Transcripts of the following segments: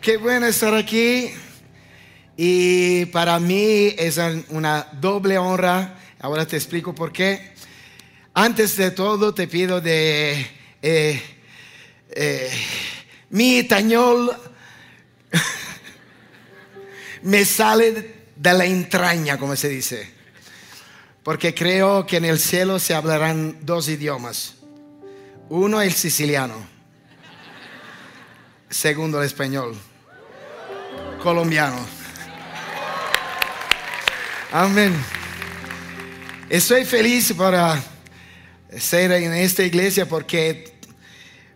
Qué bueno estar aquí. Y para mí es una doble honra. Ahora te explico por qué. Antes de todo te pido de eh, eh, mi itañol me sale de la entraña, como se dice. Porque creo que en el cielo se hablarán dos idiomas. Uno el siciliano. Segundo el español. Colombiano. Amén. Estoy feliz para ser en esta iglesia porque,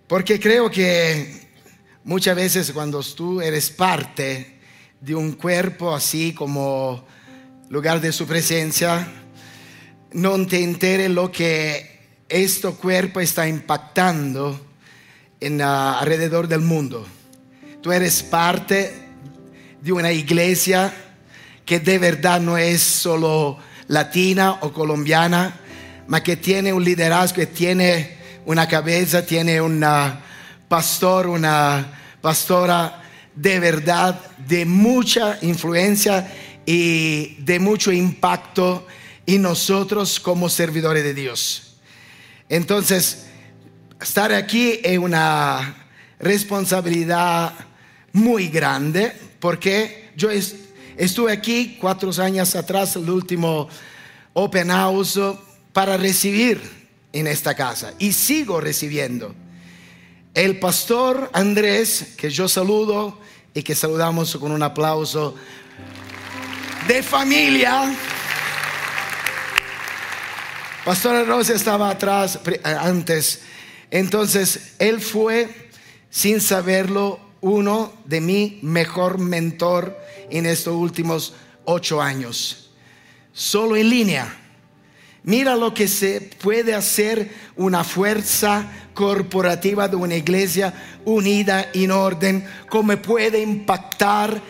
porque creo que muchas veces cuando tú eres parte de un cuerpo así como lugar de su presencia, no te entere lo que este cuerpo está impactando en, ah, alrededor del mundo. Tú eres parte de una iglesia que de verdad no es solo latina o colombiana, ma que tiene un liderazgo, que tiene una cabeza, tiene un pastor, una pastora de verdad, de mucha influencia y de mucho impacto y nosotros como servidores de Dios. Entonces, estar aquí es una responsabilidad muy grande porque yo estuve aquí cuatro años atrás, el último Open House, para recibir en esta casa y sigo recibiendo. El pastor Andrés, que yo saludo y que saludamos con un aplauso de familia. Pastor Rosa estaba atrás eh, antes. Entonces, él fue, sin saberlo, uno de mi mejor mentor en estos últimos ocho años. Solo en línea. Mira lo que se puede hacer una fuerza corporativa de una iglesia unida en orden, cómo puede impactar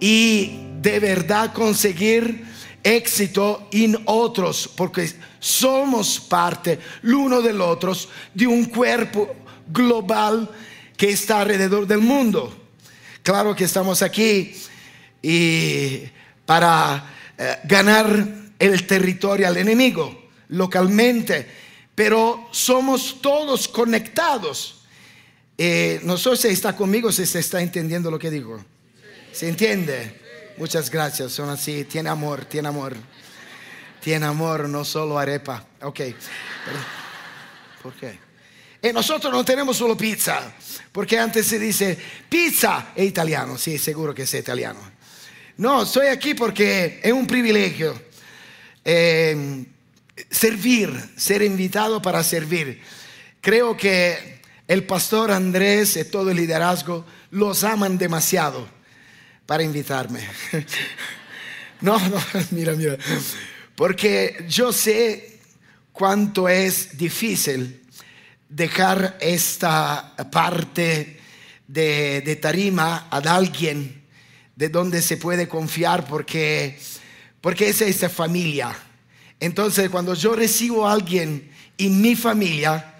y de verdad conseguir éxito en otros, porque somos parte el uno del otro de un cuerpo global que está alrededor del mundo. Claro que estamos aquí y para eh, ganar el territorio al enemigo localmente, pero somos todos conectados. Eh, no sé si está conmigo, si se está entendiendo lo que digo. ¿Se entiende? Muchas gracias, son así, tiene amor, tiene amor. Tiene amor, no solo arepa. Ok. ¿Por qué? Y nosotros no tenemos solo pizza, porque antes se dice pizza es italiano, sí, seguro que es italiano. No, estoy aquí porque es un privilegio eh, servir, ser invitado para servir. Creo que el pastor Andrés y todo el liderazgo los aman demasiado para invitarme. No, no, mira, mira. Porque yo sé cuánto es difícil dejar esta parte de, tarima a alguien de donde se puede confiar porque, porque es esa familia. Entonces, cuando yo recibo a alguien en mi familia,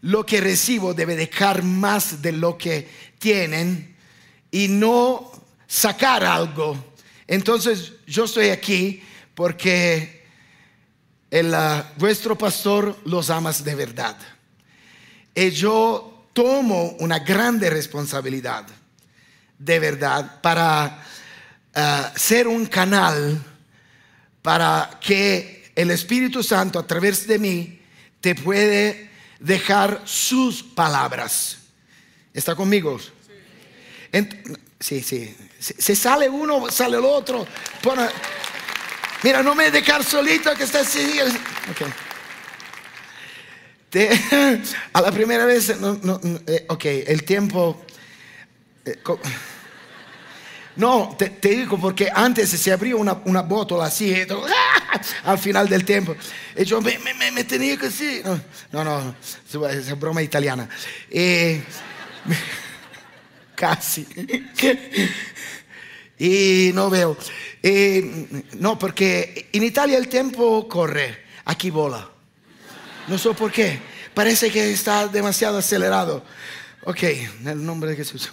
lo que recibo debe dejar más de lo que tienen y no sacar algo entonces yo estoy aquí porque el, ah, vuestro pastor los amas de verdad. Y yo tomo una grande responsabilidad de verdad para ah, ser un canal para que el Espíritu Santo a través de mí te puede dejar sus palabras. ¿Está conmigo? Sí, sí. Se sale uno, sale el otro. mira, no me dejar solito que está así. a la primera vez, eh, ok, el tiempo. Eh, no, te, digo porque antes se abrió una, una bótola así, al final del tiempo. Y yo me, tenía así. No, no, es broma italiana. Eh, casi. y no veo. no, porque en Italia el tiempo corre, aquí vola. No sé por qué. Parece que está demasiado acelerado. Ok, en el nombre de Jesús.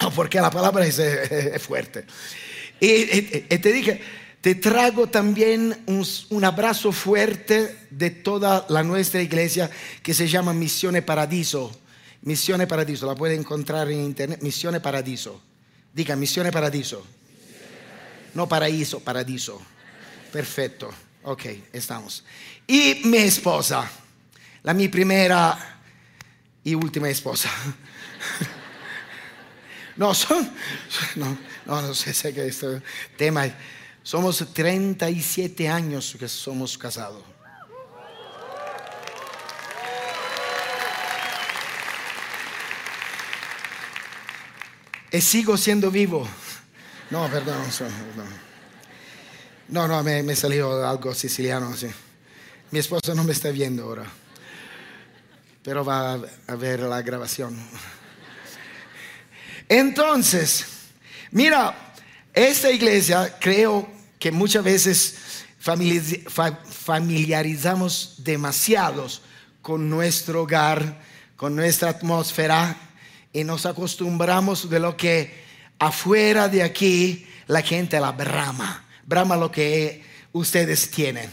no, porque la palabra es, eh, es fuerte. Y, te dije, te traigo también un, un abrazo fuerte de toda la nuestra iglesia que se llama Missione Paradiso. Missione Paradiso, la puede encontrar en internet. Missione Paradiso. Diga, Missione Paradiso. No paraíso, paradiso. Perfecto. Ok, estamos. Y mi esposa, la mi primera y última esposa. No, son, no, no, no sé, sé que este tema, somos 37 años que somos casados. Y sigo siendo vivo. No, perdón, so- no. No, me, me salió algo siciliano, sí. Mi esposa no me está viendo ahora, pero va a ver la grabación. Entonces, mira, esta iglesia creo que muchas veces familiariz- fa- familiarizamos demasiados con nuestro hogar, con nuestra atmósfera y nos acostumbramos de lo que afuera de aquí la gente la brama, brama lo que ustedes tienen.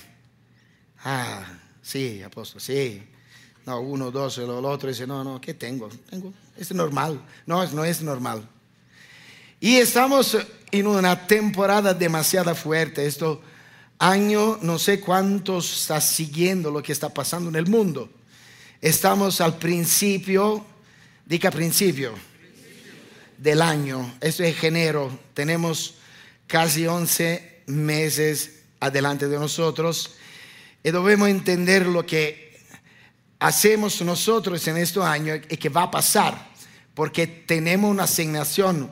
Ah, sí, apóstol, sí. No, uno, dos, el otro dice, no, no, ¿qué tengo? Tengo, es normal. No, no es normal. Y estamos en una temporada demasiado fuerte. Esto año, no sé cuántos está siguiendo lo que está pasando en el mundo. Estamos al principio, diga principio, del año. Esto es enero. Tenemos casi 11 meses adelante de nosotros. Y debemos entender lo que hacemos nosotros en este año y que va a pasar, porque tenemos una asignación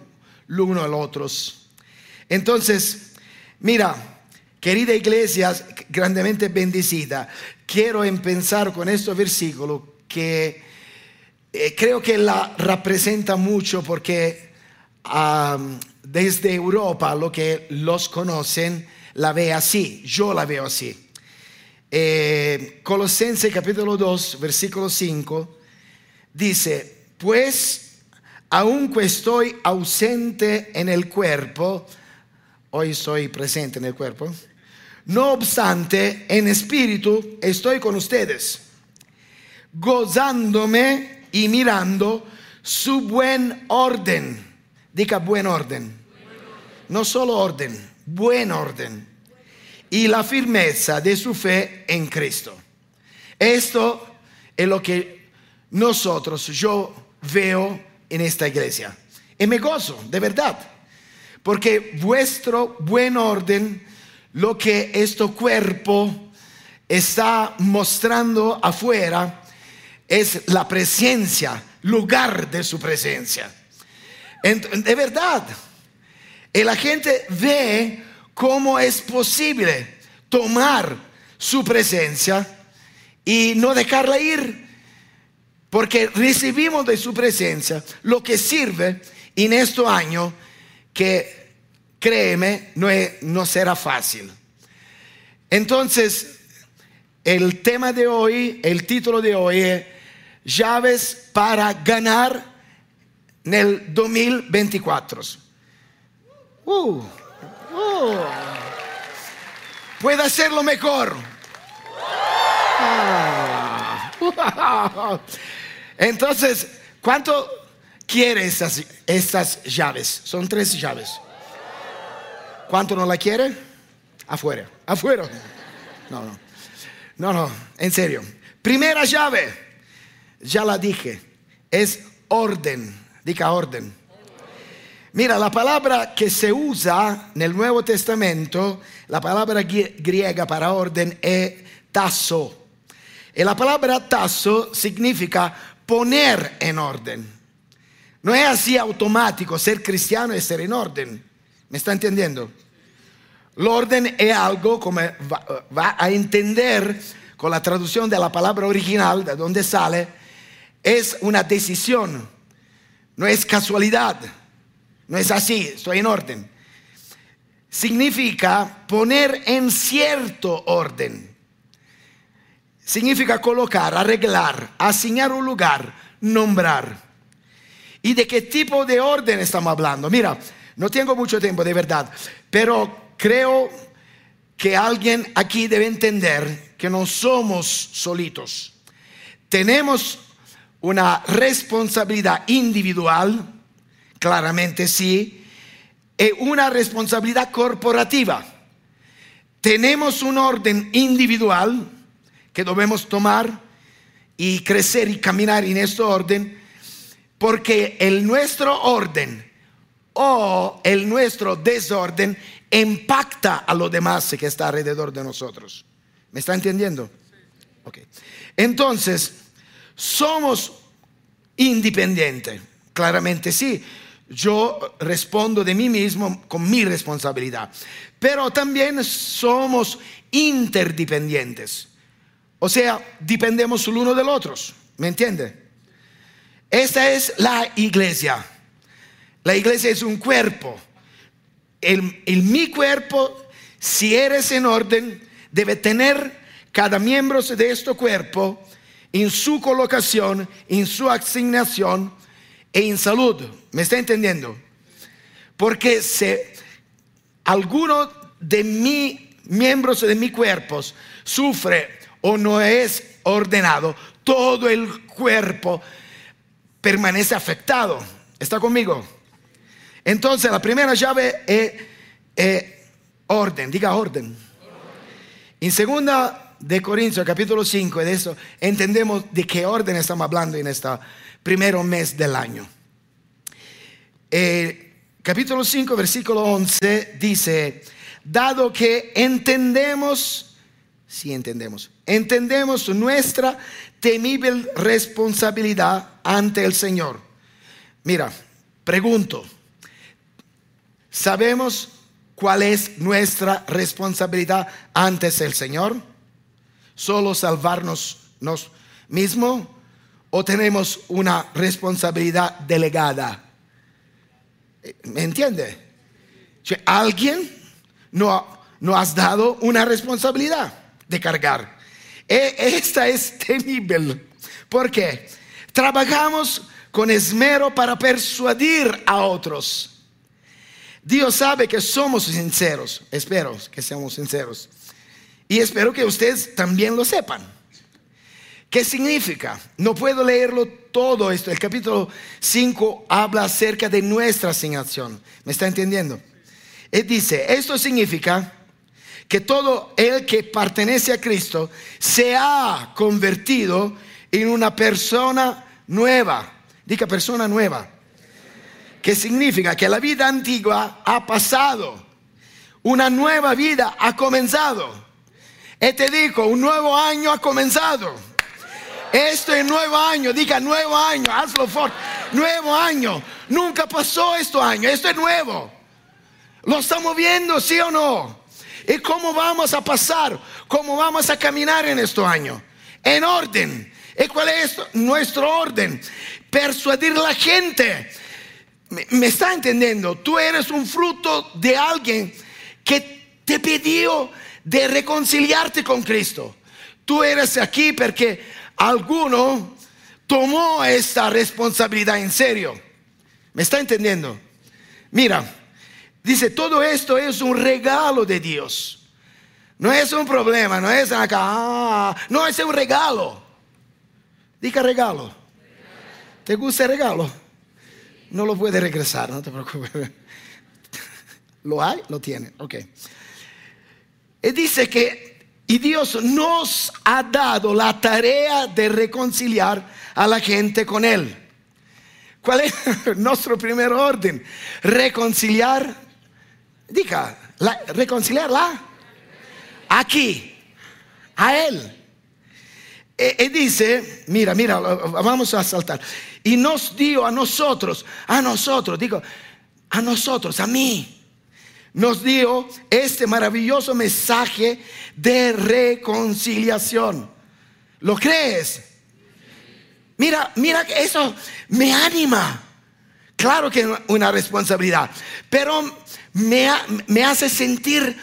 el uno al otro. Entonces, mira, querida iglesia, grandemente bendecida, quiero empezar con este versículo que eh, creo que la representa mucho porque desde Europa lo que los conocen la ve así, yo la veo así. Eh, Colosenses capítulo 2, versículo 5, dice, pues aunque estoy ausente en el cuerpo, hoy soy presente en el cuerpo, no obstante, en espíritu estoy con ustedes, gozándome y mirando su buen orden. Diga buen orden. No solo orden, buen orden y la firmeza de su fe en Cristo. Esto es lo que nosotros, yo veo en esta iglesia. Y me gozo, de verdad. Porque vuestro buen orden, lo que este cuerpo está mostrando afuera, es la presencia, lugar de su presencia. De verdad. Y la gente ve cómo es posible tomar su presencia y no dejarla ir. Porque recibimos de su presencia lo que sirve en este año que, créeme, no, no será fácil. Entonces, el tema de hoy, el título de hoy es llaves para ganar en el 2024. Uh, uh. Puede hacerlo mejor. Entonces, ¿cuánto quiere estas llaves? Son tres llaves. ¿Cuánto no la quiere? Afuera, afuera. No, no. No, no, en serio. Primera llave, ya la dije, es orden. Diga orden. Mira, la palabra que se usa en el Nuevo Testamento, la palabra gri- griega para orden es tasso. Y la palabra tasso significa poner en orden. No es así automático ser cristiano y ser en orden. ¿Me está entendiendo? El orden es algo, como va, va a entender con la traducción de la palabra original, de donde sale, es una decisión, no es casualidad, no es así, estoy en orden. Significa poner en cierto orden. Significa colocar, arreglar, asignar un lugar, nombrar. ¿Y de qué tipo de orden estamos hablando? Mira, no tengo mucho tiempo de verdad, pero creo que alguien aquí debe entender que no somos solitos. Tenemos una responsabilidad individual, claramente sí, y una responsabilidad corporativa. Tenemos un orden individual que debemos tomar y crecer y caminar en este orden, porque el nuestro orden o el nuestro desorden impacta a los demás que está alrededor de nosotros. ¿Me está entendiendo? Ok. Entonces, somos independientes. Claramente sí. Yo respondo de mí mismo con mi responsabilidad. Pero también somos interdependientes. O sea, dependemos el uno del otro. ¿Me entiende? Esta es la iglesia. La iglesia es un cuerpo. El, mi cuerpo, si eres en orden, debe tener cada miembro de este cuerpo en su colocación, en su asignación e en salud. ¿Me está entendiendo? Porque si alguno de mis miembros de mi cuerpo sufre o no es ordenado, todo el cuerpo permanece afectado. ¿Está conmigo? Entonces la primera llave es, orden, diga orden. En segunda de Corintios capítulo 5 de eso entendemos de qué orden estamos hablando en este primer mes del año. Capítulo 5 versículo 11 dice, dado que entendemos si entendemos. Entendemos nuestra temible responsabilidad ante el Señor. Mira, pregunto, ¿sabemos cuál es nuestra responsabilidad ante el Señor? ¿Solo salvarnos nos mismos o tenemos una responsabilidad delegada? ¿Me entiende? ¿Alguien no, no has dado una responsabilidad? de cargar. E, esta es temible. porque Trabajamos con esmero para persuadir a otros. Dios sabe que somos sinceros. Espero que seamos sinceros. Y espero que ustedes también lo sepan. ¿Qué significa? No puedo leerlo todo esto. El capítulo 5 habla acerca de nuestra asignación. ¿Me está entendiendo? Él dice, esto significa que todo el que pertenece a Cristo se ha convertido en una persona nueva. Diga persona nueva. Que significa que la vida antigua ha pasado. Una nueva vida ha comenzado. Y te digo, un nuevo año ha comenzado. Este nuevo año, diga nuevo año, hazlo fuerte. Nuevo año. Nunca pasó este año. Esto es nuevo. ¿Lo estamos viendo, sí o no? ¿Y cómo vamos a pasar? ¿Cómo vamos a caminar en este año? En orden. ¿Y cuál es nuestro orden? Persuadir a la gente. ¿Me, está entendiendo? Tú eres un fruto de alguien que te pidió de reconciliarte con Cristo. Tú eres aquí porque alguno tomó esta responsabilidad en serio. ¿Me está entendiendo? Mira, Dice, todo esto es un regalo de Dios. No es un problema, no es acá, ah, no es un regalo. Diga regalo. ¿Te gusta el regalo? No lo puede regresar, no te preocupes. ¿Lo hay? Lo tiene, ok. Y dice que, y Dios nos ha dado la tarea de reconciliar a la gente con Él. ¿Cuál es nuestro primer orden? Reconciliar diga, reconciliarla aquí, a Él. Y, dice, mira, mira, vamos a saltar. Y nos dio a nosotros, a nosotros, digo, a nosotros, a mí, nos dio este maravilloso mensaje de reconciliación. ¿Lo crees? Mira, mira eso me anima. Claro que es una responsabilidad, pero me, hace sentir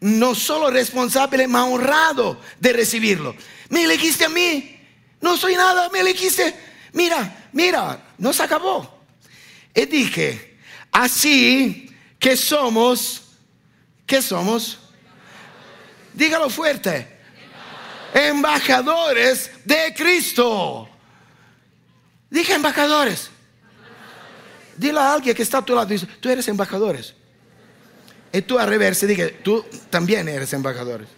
no solo responsable, más honrado de recibirlo. Me elegiste a mí, no soy nada, me elegiste. Mira, mira, no se acabó. Y dije, así que somos, ¿qué somos? Dígalo fuerte. Embajadores de Cristo. Dije embajadores. Dile a alguien que está a tu lado, dice, tú eres embajadores. Y tú al reverse, dije, tú también eres embajadores.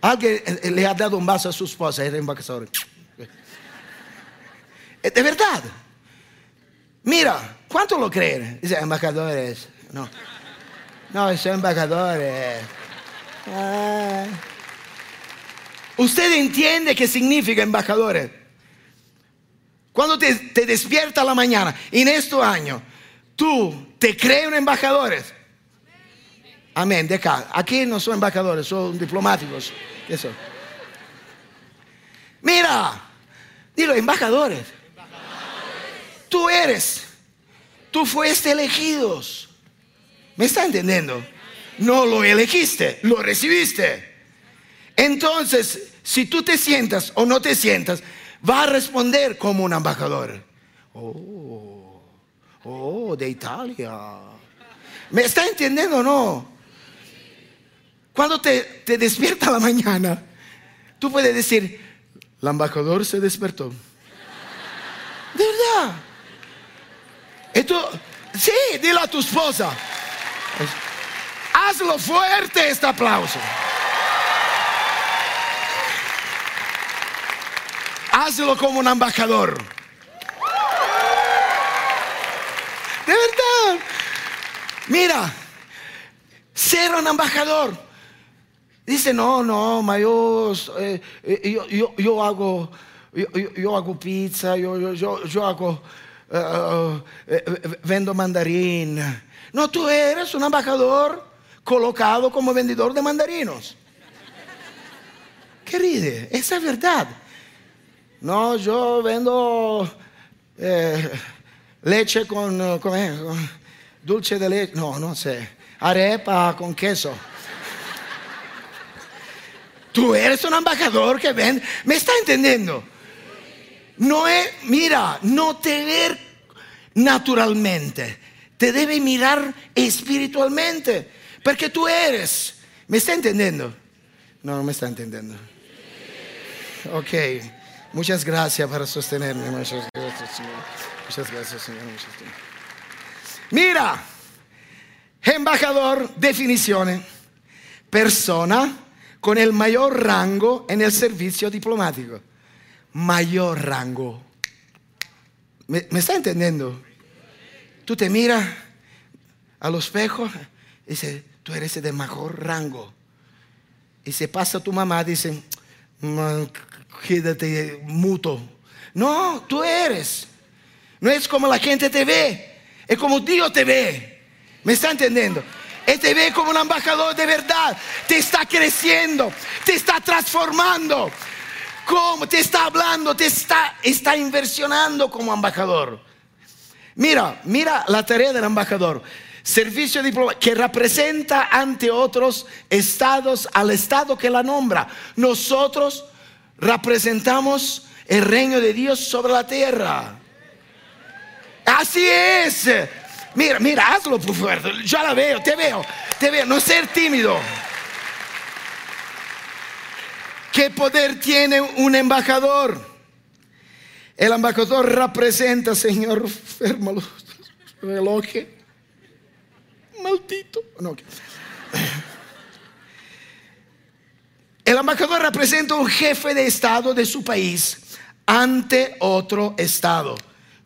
Alguien eh, le ha dado un vaso a su esposa, era embajador. De verdad. Mira, ¿cuánto lo creen? Dice, embajadores. No, no, son embajadores. Ah. Usted entiende qué significa embajadores. Cuando te, te despierta la mañana, en este año, tú te crees un embajadores. Amén, de acá. Aquí no son embajadores, son diplomáticos. ¿Qué son? Mira, dilo, embajadores. Tú eres, tú fuiste elegidos. ¿Me está entendiendo? No lo elegiste, lo recibiste. Entonces, si tú te sientas o no te sientas, va a responder como un embajador. Oh, oh, de Italia. ¿Me está entendiendo o no? Cuando te, te despierta la mañana, tú puedes decir, el embajador se despertó. De verdad. Esto, sí, dile a tu esposa. Hazlo fuerte este aplauso. Hazlo como un embajador. De verdad. Mira, ser un embajador. Dice, no, no, ma yo, eh, eh, yo, yo, hago, yo, hago pizza, yo, yo, yo hago, uh, vendo mandarín. No, tú eres un embajador colocado como vendedor de mandarinos. Querida, esa es verdad. No, yo vendo eh, leche con, eh, con, dulce de leche, no, no sé, arepa con queso. Tú eres un embajador que vende, ¿me está entendiendo? No es, mira, no te ver naturalmente, te debe mirar espiritualmente, porque tú eres, ¿me está entendiendo? No, no me está entendiendo. Ok. Muchas gracias para sostenerme. Muchas gracias, Señor. Muchas gracias, Señor. Mira, embajador, definición, persona con el mayor rango en el servicio diplomático. Mayor rango. ¿Me, me está entendiendo? Tú te miras a los espejo y dices, tú eres de mejor rango. Y se pasa tu mamá, dice, quédate muto. No, tú eres. No es como la gente te ve, es como Dios te ve. ¿Me está entendiendo? Él te ve como un embajador de verdad. Te está creciendo, te está transformando. Como te está hablando, te está, está inversionando como embajador. Mira, mira la tarea del embajador. Servicio diplomático que representa ante otros estados al estado que la nombra. Nosotros representamos el reino de Dios sobre la tierra. Así es. Mira, mira, hazlo por fuerte. Ya la veo, te veo, te veo. No ser tímido. ¿Qué poder tiene un embajador? El embajador representa, Señor, férmalo, reloj. Maldito. No, el embajador representa un jefe de Estado de su país ante otro Estado.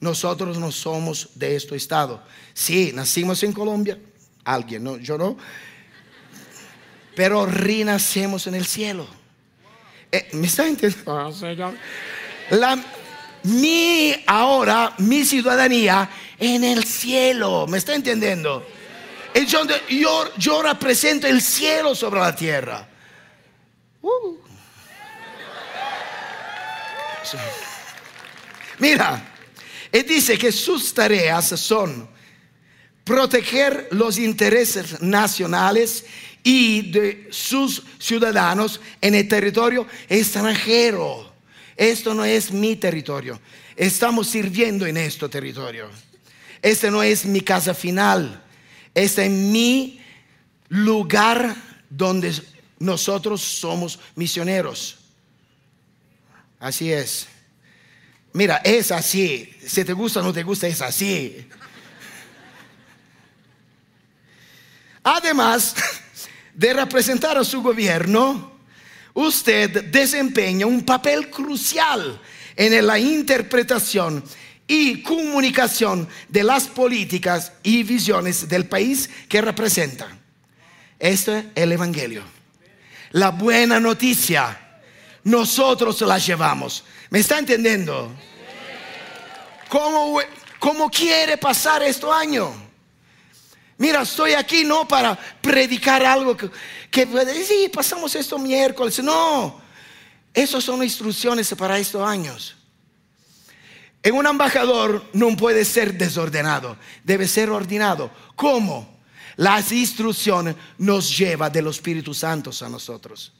Nosotros no somos de este Estado. Sí, nacimos en Colombia, alguien, no, yo no, pero renacemos en el cielo. Eh, ¿Me está entendiendo? Ah, La, mi ahora, mi ciudadanía en el cielo, ¿me está entendiendo? Yo, yo represento el cielo sobre la tierra. Uh. Mira, y dice que sus tareas son proteger los intereses nacionales y de sus ciudadanos en el territorio extranjero. Esto no es mi territorio. Estamos sirviendo en este territorio. Este no es mi casa final. Este es mi lugar donde nosotros somos misioneros. Así es. Mira, es así. Si te gusta o no te gusta, es así. Además de representar a su gobierno, usted desempeña un papel crucial en la interpretación y comunicación de las políticas y visiones del país que representa. Esto es el Evangelio. La buena noticia, nosotros la llevamos. ¿Me está entendiendo? ¿Cómo, cómo quiere pasar este año? Mira, estoy aquí no para predicar algo que, que sí, pasamos esto miércoles. No, esas son instrucciones para estos años. En un embajador no puede ser desordenado, debe ser ordenado. ¿Cómo? Las instrucciones nos lleva del Espíritu Santo a nosotros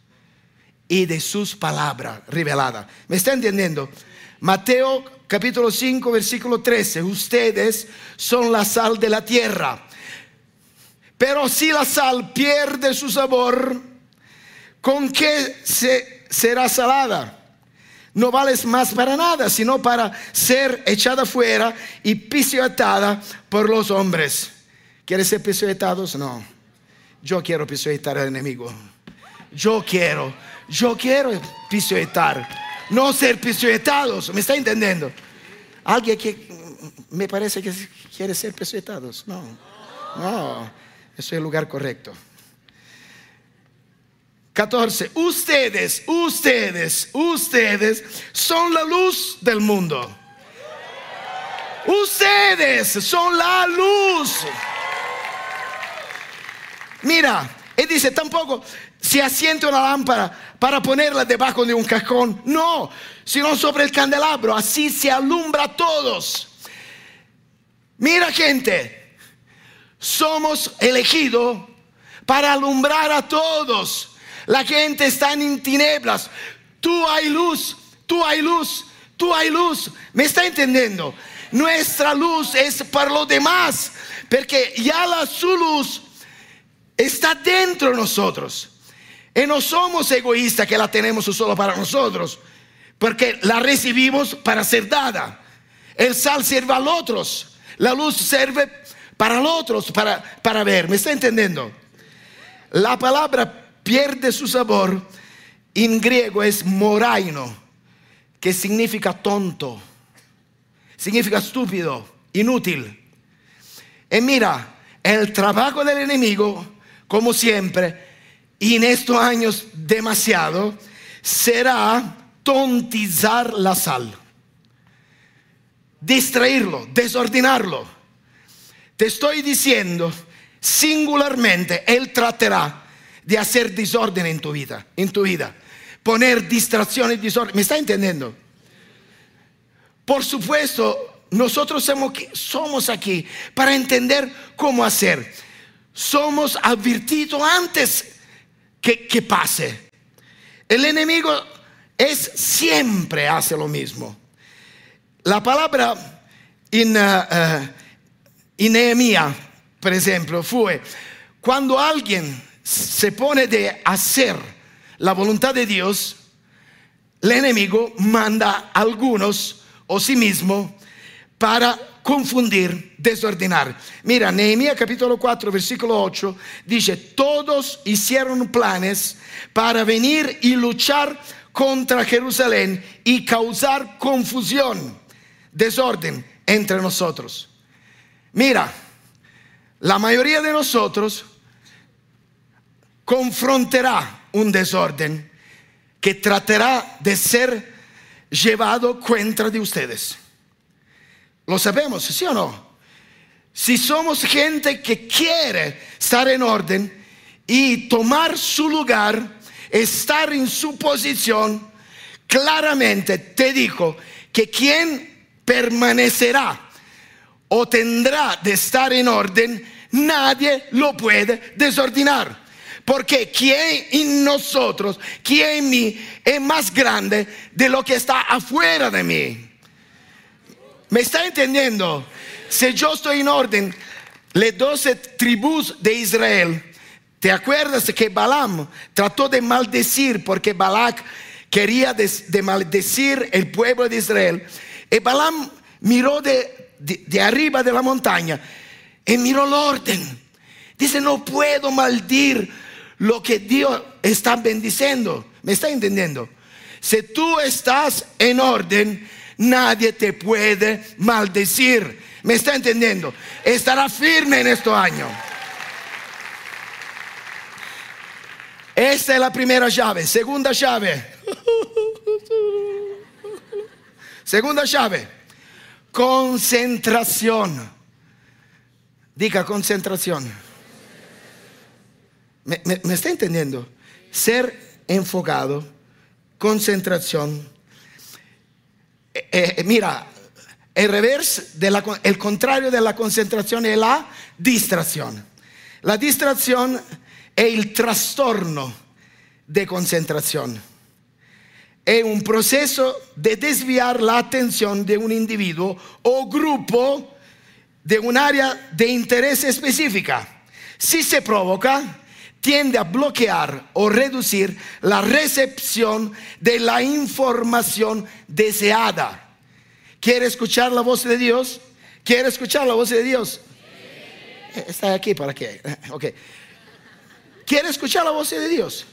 y de sus palabras reveladas. ¿Me está entendiendo? Mateo capítulo 5, versículo 13. Ustedes son la sal de la tierra. Pero si la sal pierde su sabor, ¿con qué se, será salada? No vales más para nada, sino para ser echada fuera y pisoteada por los hombres. ¿Quieres ser pisoteados? No. Yo quiero pisotear al enemigo. Yo quiero, yo quiero pisotear, no ser pisoteados. ¿Me está entendiendo? Alguien que me parece que quiere ser pisoteados. No, no. Eso es el lugar correcto. 14. Ustedes, ustedes, ustedes son la luz del mundo. Ustedes son la luz. Mira, él dice, tampoco se asiente una lámpara para ponerla debajo de un cajón. No, sino sobre el candelabro. Así se alumbra a todos. Mira gente, somos elegidos para alumbrar a todos. La gente está en tinieblas. Tú hay luz, tú hay luz, tú hay luz. ¿Me está entendiendo? Nuestra luz es para los demás, porque ya la su luz está dentro de nosotros. Y no somos egoístas que la tenemos solo para nosotros, porque la recibimos para ser dada. El sal sirve a los otros, la luz sirve para los otros, para, para ver. ¿Me está entendiendo? La palabra pierde su sabor en griego es moraino, que significa tonto, significa estúpido, inútil. Y mira, el trabajo del enemigo, como siempre, y en estos años demasiado, será tontizar la sal, distraerlo, desordenarlo te estoy diciendo, singularmente, Él tratará de hacer desorden en tu vida, en tu vida. Poner distracciones, desorden. ¿Me está entendiendo? Por supuesto, nosotros somos aquí para entender cómo hacer. Somos advertidos antes que, pase. El enemigo es siempre hace lo mismo. La palabra en uh, uh, y Nehemías, por ejemplo, fue cuando alguien se pone de hacer la voluntad de Dios, el enemigo manda a algunos o sí mismo para confundir, desordenar. Mira, Nehemías capítulo 4, versículo 8, dice, todos hicieron planes para venir y luchar contra Jerusalén y causar confusión, desorden entre nosotros. Mira, la mayoría de nosotros confrontará un desorden que tratará de ser llevado contra de ustedes. Lo sabemos, ¿sí o no? Si somos gente que quiere estar en orden y tomar su lugar, estar en su posición, claramente te dijo que quien permanecerá o tendrá de estar en orden, nadie lo puede desordenar. Porque quien en nosotros, quien en mí es más grande de lo que está afuera de mí. ¿Me está entendiendo? si yo estoy en orden, las doce tribus de Israel, ¿te acuerdas que Balaam trató de maldecir porque Balak quería de, maldecir el pueblo de Israel? Y Balaam miró de, de arriba de la montaña y miró el orden. Dice, no puedo maldir lo que Dios está bendiciendo. ¿Me está entendiendo? Si tú estás en orden, nadie te puede maldecir. ¿Me está entendiendo? Estará firme en este año. Esta es la primera llave. Segunda llave. Segunda llave. Concentración. Diga concentración. ¿Me, está entendiendo? Ser enfocado, concentración. Eh, eh, mira, el reverso, el contrario de la concentración es la distracción. La distracción es el trastorno de concentración. Es un proceso de desviar la atención de un individuo o grupo de un área de interés específica. Si se provoca, tiende a bloquear o reducir la recepción de la información deseada. ¿Quiere escuchar la voz de Dios? ¿Quiere escuchar la voz de Dios? Está aquí para qué. Ok. ¿Quiere escuchar la voz de Dios?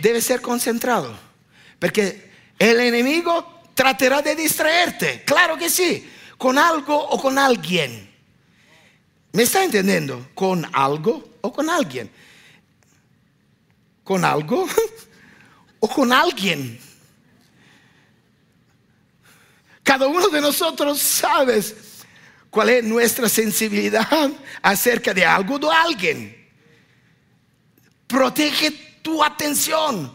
Debe ser concentrado. Porque el enemigo tratará de distraerte. Claro que sí. Con algo o con alguien. ¿Me está entendiendo? Con algo o con alguien. Con algo o con alguien. Cada uno de nosotros sabes cuál es nuestra sensibilidad acerca de algo o de alguien. Protege tu atención,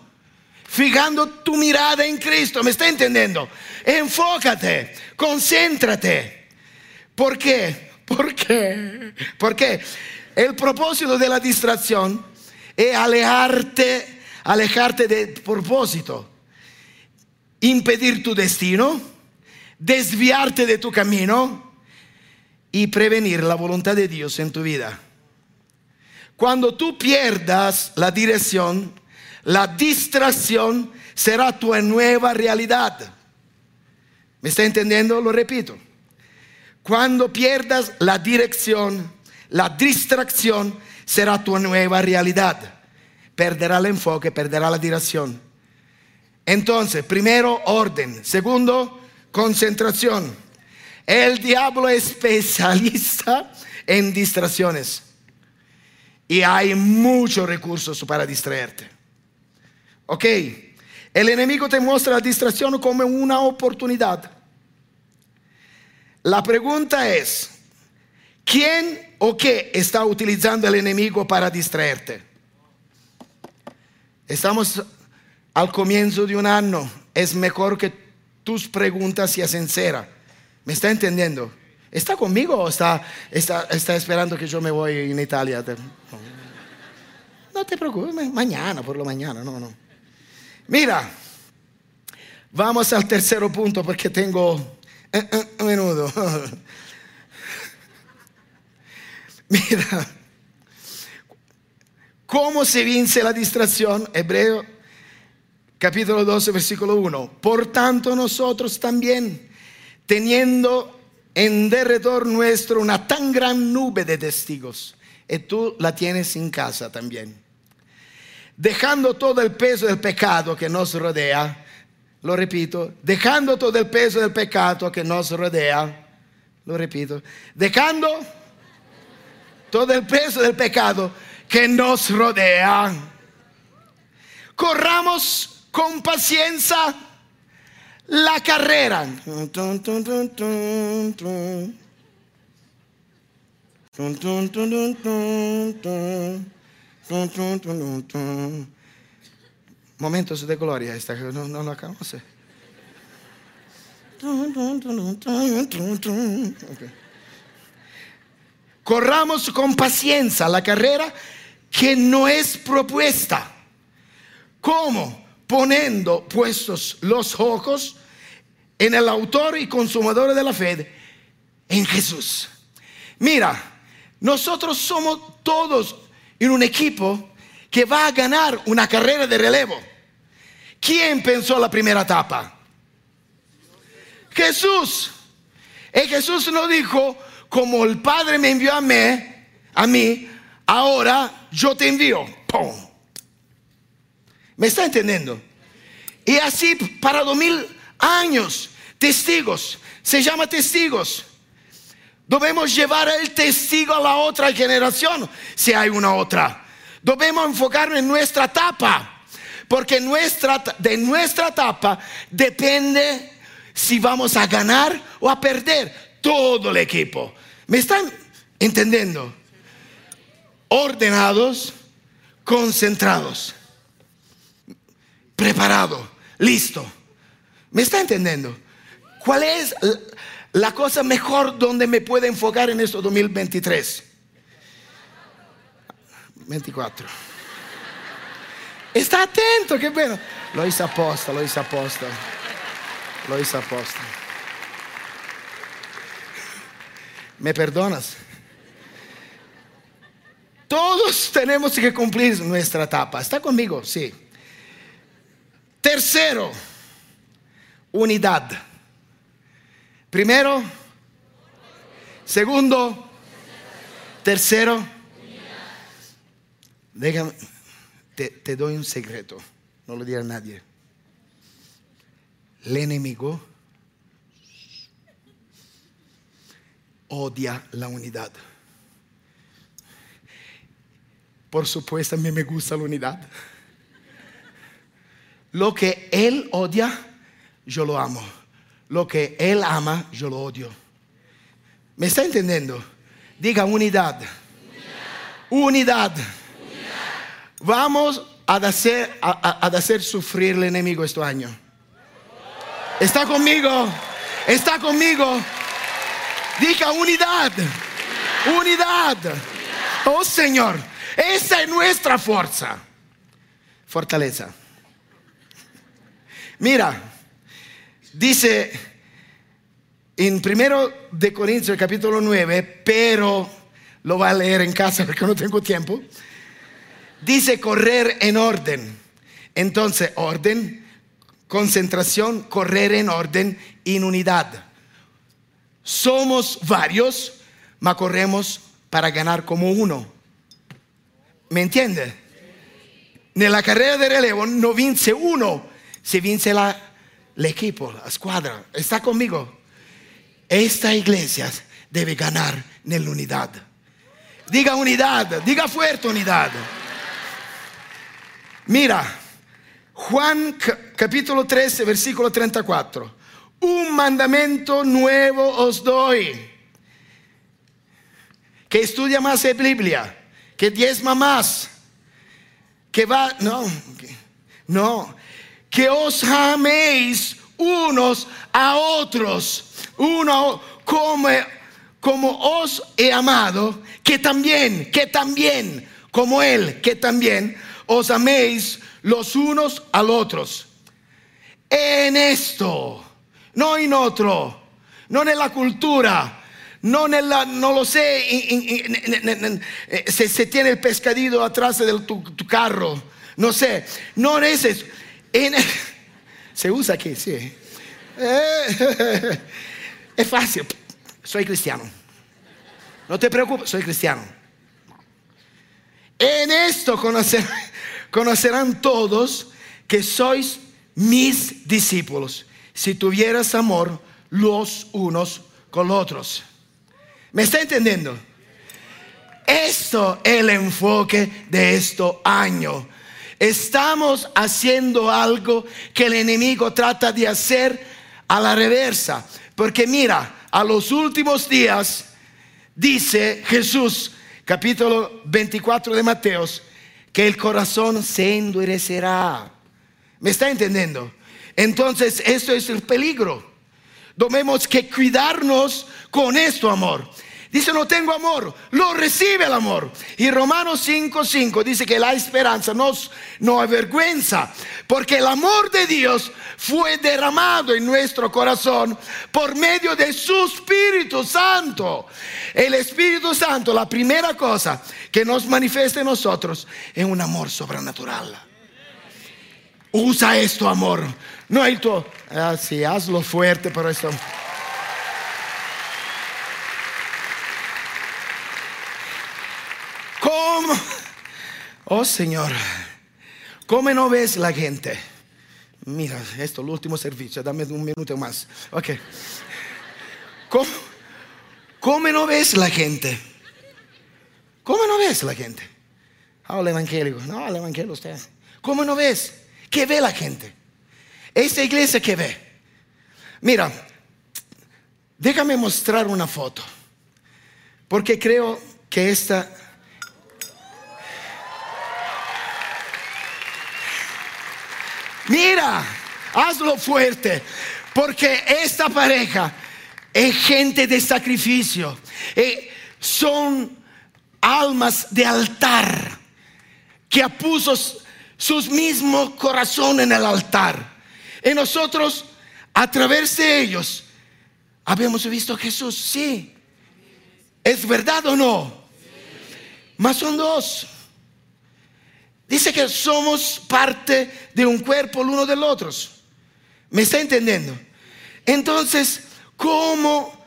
fijando tu mirada en Cristo. ¿Me está entendiendo? Enfócate, concéntrate. ¿Por qué? ¿Por qué? Porque el propósito de la distracción es alejarte, alejarte del propósito, impedir tu destino desviarte de tu camino y prevenir la voluntad de Dios en tu vida. Cuando tú pierdas la dirección, la distracción será tu nueva realidad. ¿Me está entendiendo? Lo repito. Cuando pierdas la dirección, la distracción será tu nueva realidad. Perderá el enfoque, perderá la dirección. Entonces, primero, orden. Segundo, Concentración. El diablo es especialista en distracciones. Y hay muchos recursos para distraerte. Ok. El enemigo te muestra la distracción como una oportunidad. La pregunta es, ¿quién o qué está utilizando el enemigo para distraerte? Estamos al comienzo de un año. Es mejor que tus preguntas y sinceras. ¿Me está entendiendo? ¿Está conmigo o está esperando que yo me voy en Italia? No te preocupes, mañana, por lo mañana, no, no. Mira, vamos al tercer punto porque tengo eh, eh, un menudo. Mira, ¿cómo se vence la distracción? Hebreo capítulo 12, versículo 1. Por tanto nosotros también, teniendo en derredor nuestro una tan gran nube de testigos, y tú la tienes en casa también, dejando todo el peso del pecado que nos rodea, lo repito, dejando todo el peso del pecado que nos rodea, lo repito, dejando todo el peso del pecado que nos rodea, corramos con paciencia la carrera. Momentos de gloria, esta no, no la conoce. Corramos con paciencia la carrera que no es propuesta. ¿Cómo? poniendo puestos los ojos en el autor y consumador de la fe, en Jesús. Mira, nosotros somos todos en un equipo que va a ganar una carrera de relevo. ¿Quién pensó la primera etapa? Jesús. Y Jesús nos dijo, como el Padre me envió a mí, a mí, ahora yo te envío. ¡Pum! ¿Me está entendiendo? Y así para dos mil años, testigos, se llama testigos. Debemos llevar el testigo a la otra generación, si hay una otra. Debemos enfocarnos en nuestra etapa, porque nuestra, de nuestra etapa depende si vamos a ganar o a perder todo el equipo. ¿Me están entendiendo? Ordenados, concentrados, preparado, listo. ¿Me está entendiendo? ¿Cuál es la cosa mejor donde me puede enfocar en esto 2023? 24. Está atento, qué bueno. Lo hice aposta, lo hice aposta. Lo hice aposta. ¿Me perdonas? Todos tenemos que cumplir nuestra etapa. ¿Está conmigo? Sí. Tercero, unidad. Primero, segundo, tercero. Déjame, te, doy un secreto, no lo dirá nadie. El enemigo odia la unidad. Por supuesto, a mí me gusta la unidad. Lo que él odia, yo lo amo. Lo que él ama, yo lo odio. ¿Me está entendiendo? Diga unidad. Unidad. Vamos a hacer, a, hacer sufrir el enemigo este año. ¿Está conmigo? ¿Está conmigo? Diga unidad. Unidad. Oh Señor, esa es nuestra fuerza. Fortaleza. Mira, dice en primero de Corintios capítulo 9, pero lo va a leer en casa porque no tengo tiempo. Dice correr en orden. Entonces, orden, concentración, correr en orden, en unidad. Somos varios, mas corremos para ganar como uno. ¿Me entiende? En la carrera de relevo no vince uno, se vince la, el equipo, la escuadra. ¿Está conmigo? Esta iglesia debe ganar en la unidad. Diga unidad, diga fuerte unidad. Mira, Juan capítulo 13, versículo 34 un mandamiento nuevo os doy. Que estudia más la Biblia, que diezma más, que va, no, no, que os améis unos a otros, uno como, como os he amado, que también, que también, como Él, que también os améis los unos a los otros. En esto no en otro, no en la cultura, no en la, no lo sé, se, tiene el pescadito atrás de tu, carro, no sé, no en ese, se usa aquí, sí. Eh, es fácil, soy cristiano. No te preocupes, soy cristiano. En esto conocerán todos que sois mis discípulos si tuvieras amor los unos con los otros. ¿Me está entendiendo? Esto es el enfoque de este año. Estamos haciendo algo que el enemigo trata de hacer a la reversa. Porque mira, a los últimos días, dice Jesús, capítulo 24 de Mateos, que el corazón se endurecerá. ¿Me está entendiendo? Entonces, esto es el peligro. Debemos que cuidarnos con esto, amor. Dice, no tengo amor, lo recibe el amor. Y Romanos 5:5 5 dice que la esperanza nos no avergüenza, porque el amor de Dios fue derramado en nuestro corazón por medio de su Espíritu Santo. El Espíritu Santo, la primera cosa que nos manifiesta en nosotros es un amor sobrenatural. Usa esto, amor. No hay tu, así, ah, hazlo fuerte, pero esto. ¿Cómo? Oh Señor, ¿cómo no ves la gente? Mira, esto, el último servicio, dame un minuto más. Ok. ¿Cómo, cómo no ves la gente? ¿Cómo no ves la gente? Habla evangélico. No, el evangelio usted. ¿Cómo no ves? ¿Qué ve la gente? Esta iglesia que ve. Mira, déjame mostrar una foto. Porque creo que esta Mira, hazlo fuerte, porque esta pareja es gente de sacrificio, eh, son almas de altar que puso sus mismos corazones en el altar. Y nosotros, a través de ellos, habíamos visto a Jesús, sí. ¿Es verdad o no? Más son dos. Dice que somos parte de un cuerpo el uno del otro. ¿Me está entendiendo? Entonces, ¿cómo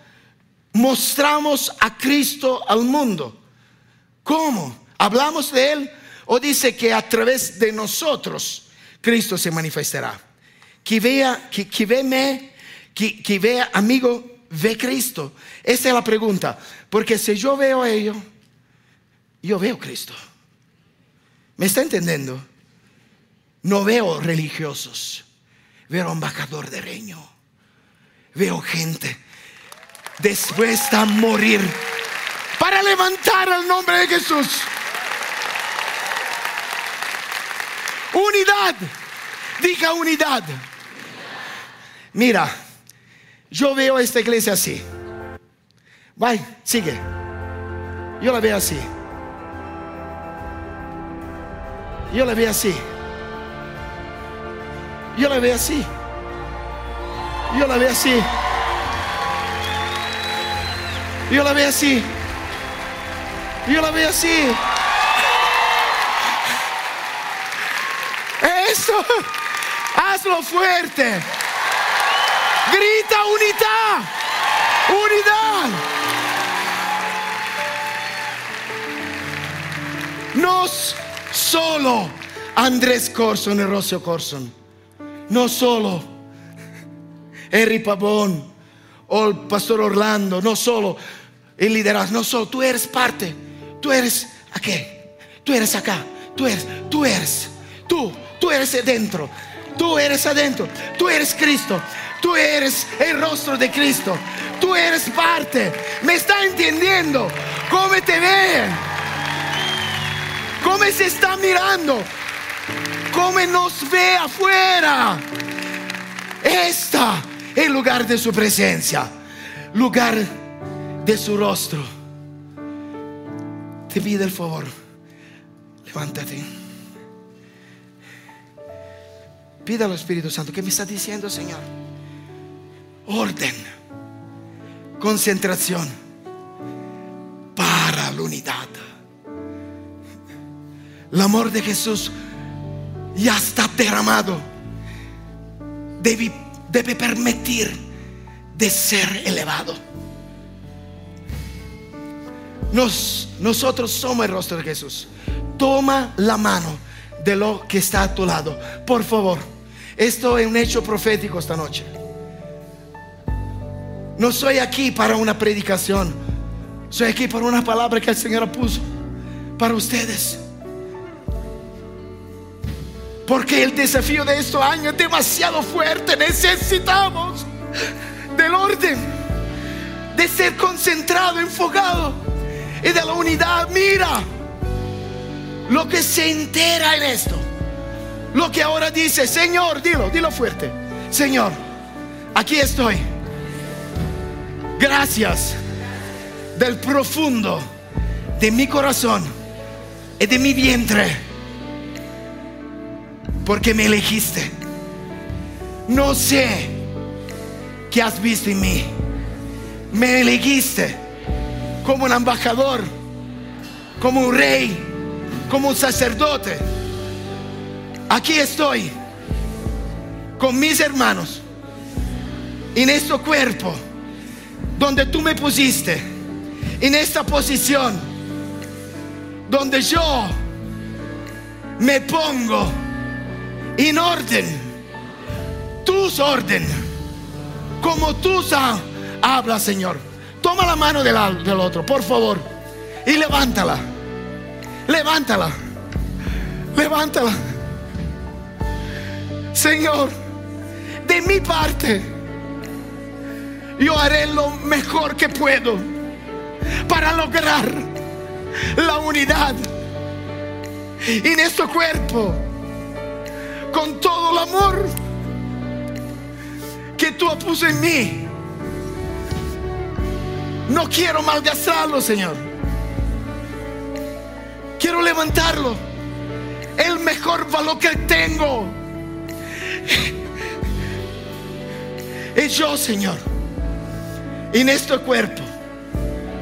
mostramos a Cristo al mundo? ¿Cómo? ¿Hablamos de Él? ¿O dice que a través de nosotros Cristo se manifestará? Que vea, que, que que, vea, amigo, ve Cristo. Esa es la pregunta. Porque si yo veo a ellos, yo veo Cristo. ¿Me está entendiendo? No veo religiosos, veo embajador de reino, veo gente dispuesta a morir para levantar el nombre de Jesús. Unidad, diga unidad. Mira, yo veo esta iglesia así. Sigue. Yo la veo así. Yo la veo así. Yo la veo así. Yo la veo así. Yo la veo así. Yo la veo así. Eso. Hazlo fuerte. Grita unidad. Unidad. Nos solo Andrés Corson y Rocio Corson, no solo Harry Pavón o el pastor Orlando, no solo el liderazgo, no solo. Tú eres parte, tú eres aquí, tú eres acá, tú eres, tú eres, tú, tú eres adentro, tú eres adentro, tú eres Cristo, tú eres el rostro de Cristo, tú eres parte, me está entendiendo, cómo te ven. ¿Cómo se está mirando? ¿Cómo nos ve afuera? Esta es el lugar de su presencia, lugar de su rostro. Te pido el favor, levántate. Pida al Espíritu Santo que me está diciendo, Señor. Orden, concentración para la unidad. El amor de Jesús ya está derramado. Debe, permitir de ser elevado. Nos, nosotros somos el rostro de Jesús. Toma la mano de lo que está a tu lado. Por favor, esto es un hecho profético esta noche. No soy aquí para una predicación. Soy aquí para una palabra que el Señor puso para ustedes. Porque el desafío de estos años es demasiado fuerte. Necesitamos del orden, de ser concentrado, enfocado y de la unidad. Mira lo que se entera en esto. Lo que ahora dice, Señor, dilo, dilo fuerte. Señor, aquí estoy. Gracias. del profundo de mi corazón y de mi vientre, porque me elegiste. No sé qué has visto en mí. Me elegiste como un embajador, como un rey, como un sacerdote. Aquí estoy con mis hermanos en este cuerpo donde tú me pusiste, en esta posición donde yo me pongo en orden, tus orden, como tú hablas, Señor. Toma la mano del, del otro, por favor, y levántala, levántala, levántala. Señor, de mi parte, yo haré lo mejor que puedo para lograr la unidad en este cuerpo con todo el amor que tú puso en mí. No quiero malgastarlo, Señor. Quiero levantarlo. El mejor valor que tengo. Es yo, Señor. En este cuerpo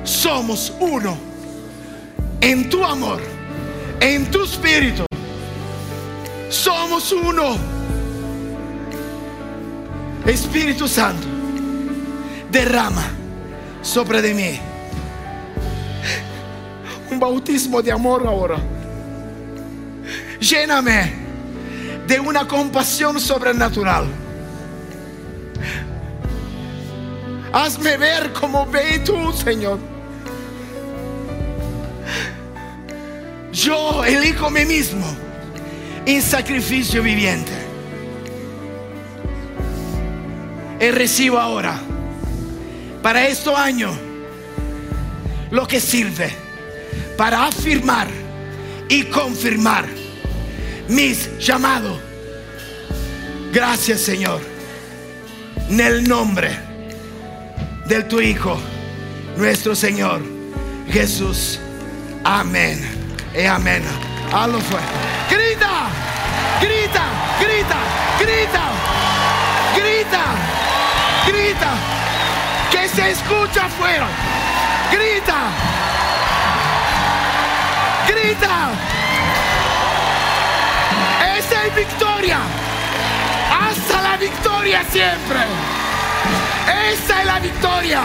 somos uno en tu amor, en tu espíritu. Somos uno. Espíritu Santo, derrama sobre mí un bautismo de amor ahora. Lléname de una compasión sobrenatural. Hazme ver como ve tú, Señor. yo elijo a mí mismo en sacrificio viviente. Y recibo ahora, para este año, lo que sirve para afirmar y confirmar mis llamados. Gracias Señor, en el nombre de tu Hijo, nuestro Señor Jesús. Amén y amén. Hazlo fuerte. Grita, grita, grita, grita, grita, grita. Que se escucha afuera. Grita, grita. Esa es victoria. Hasta la victoria siempre. Esa es la victoria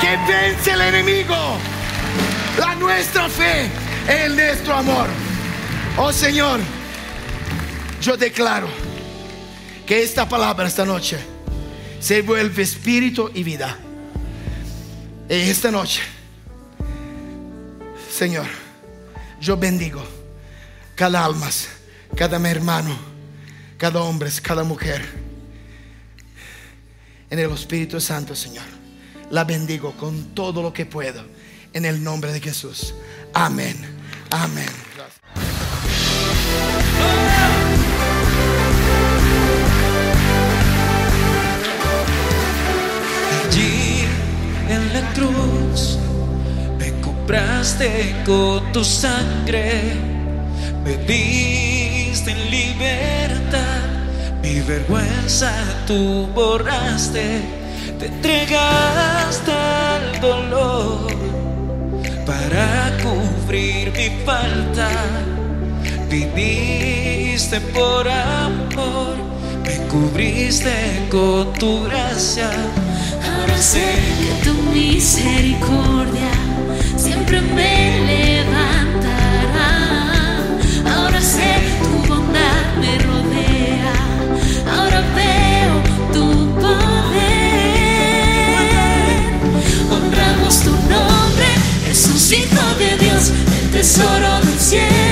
que vence el enemigo. La nuestra fe en nuestro amor. Oh Señor, yo declaro que esta palabra esta noche se vuelve espíritu y vida. En esta noche, Señor, yo bendigo cada alma, cada hermano, cada hombre, cada mujer. En el Espíritu Santo, Señor, la bendigo con todo lo que puedo. En el nombre de Jesús. Amén. Amén. Allí en la cruz me compraste con tu sangre, me diste en libertad, mi vergüenza tú borraste, te entregaste al dolor para cubrir mi falta. Viviste por amor, me cubriste con tu gracia. Ahora sé que tu misericordia siempre me levantará. Ahora sé tu bondad me rodea. Ahora veo tu poder. El tesoro del cielo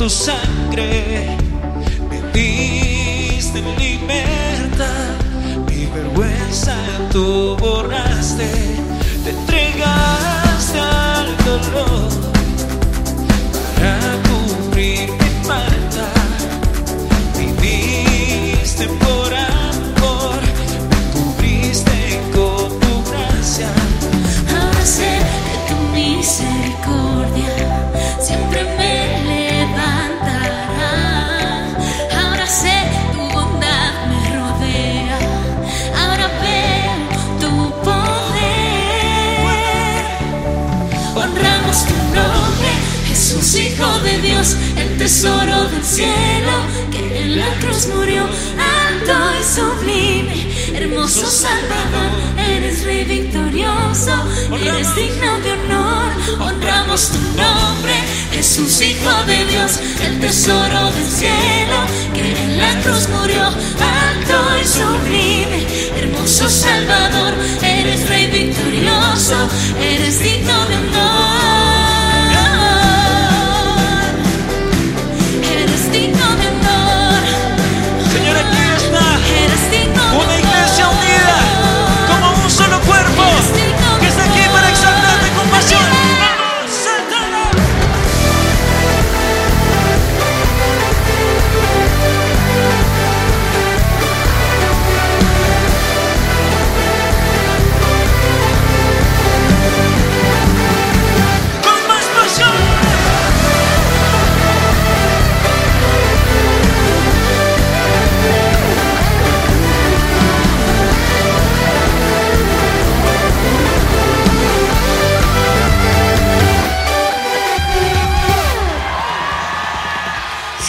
tu sangre, tesoro del cielo, que en la cruz murió alto y sublime. Hermoso Salvador, eres rey victorioso, eres digno de honor. Honramos tu nombre, Jesús, Hijo de Dios, el tesoro del cielo, que en la cruz murió alto y sublime. Hermoso Salvador, eres rey victorioso, eres digno de honor.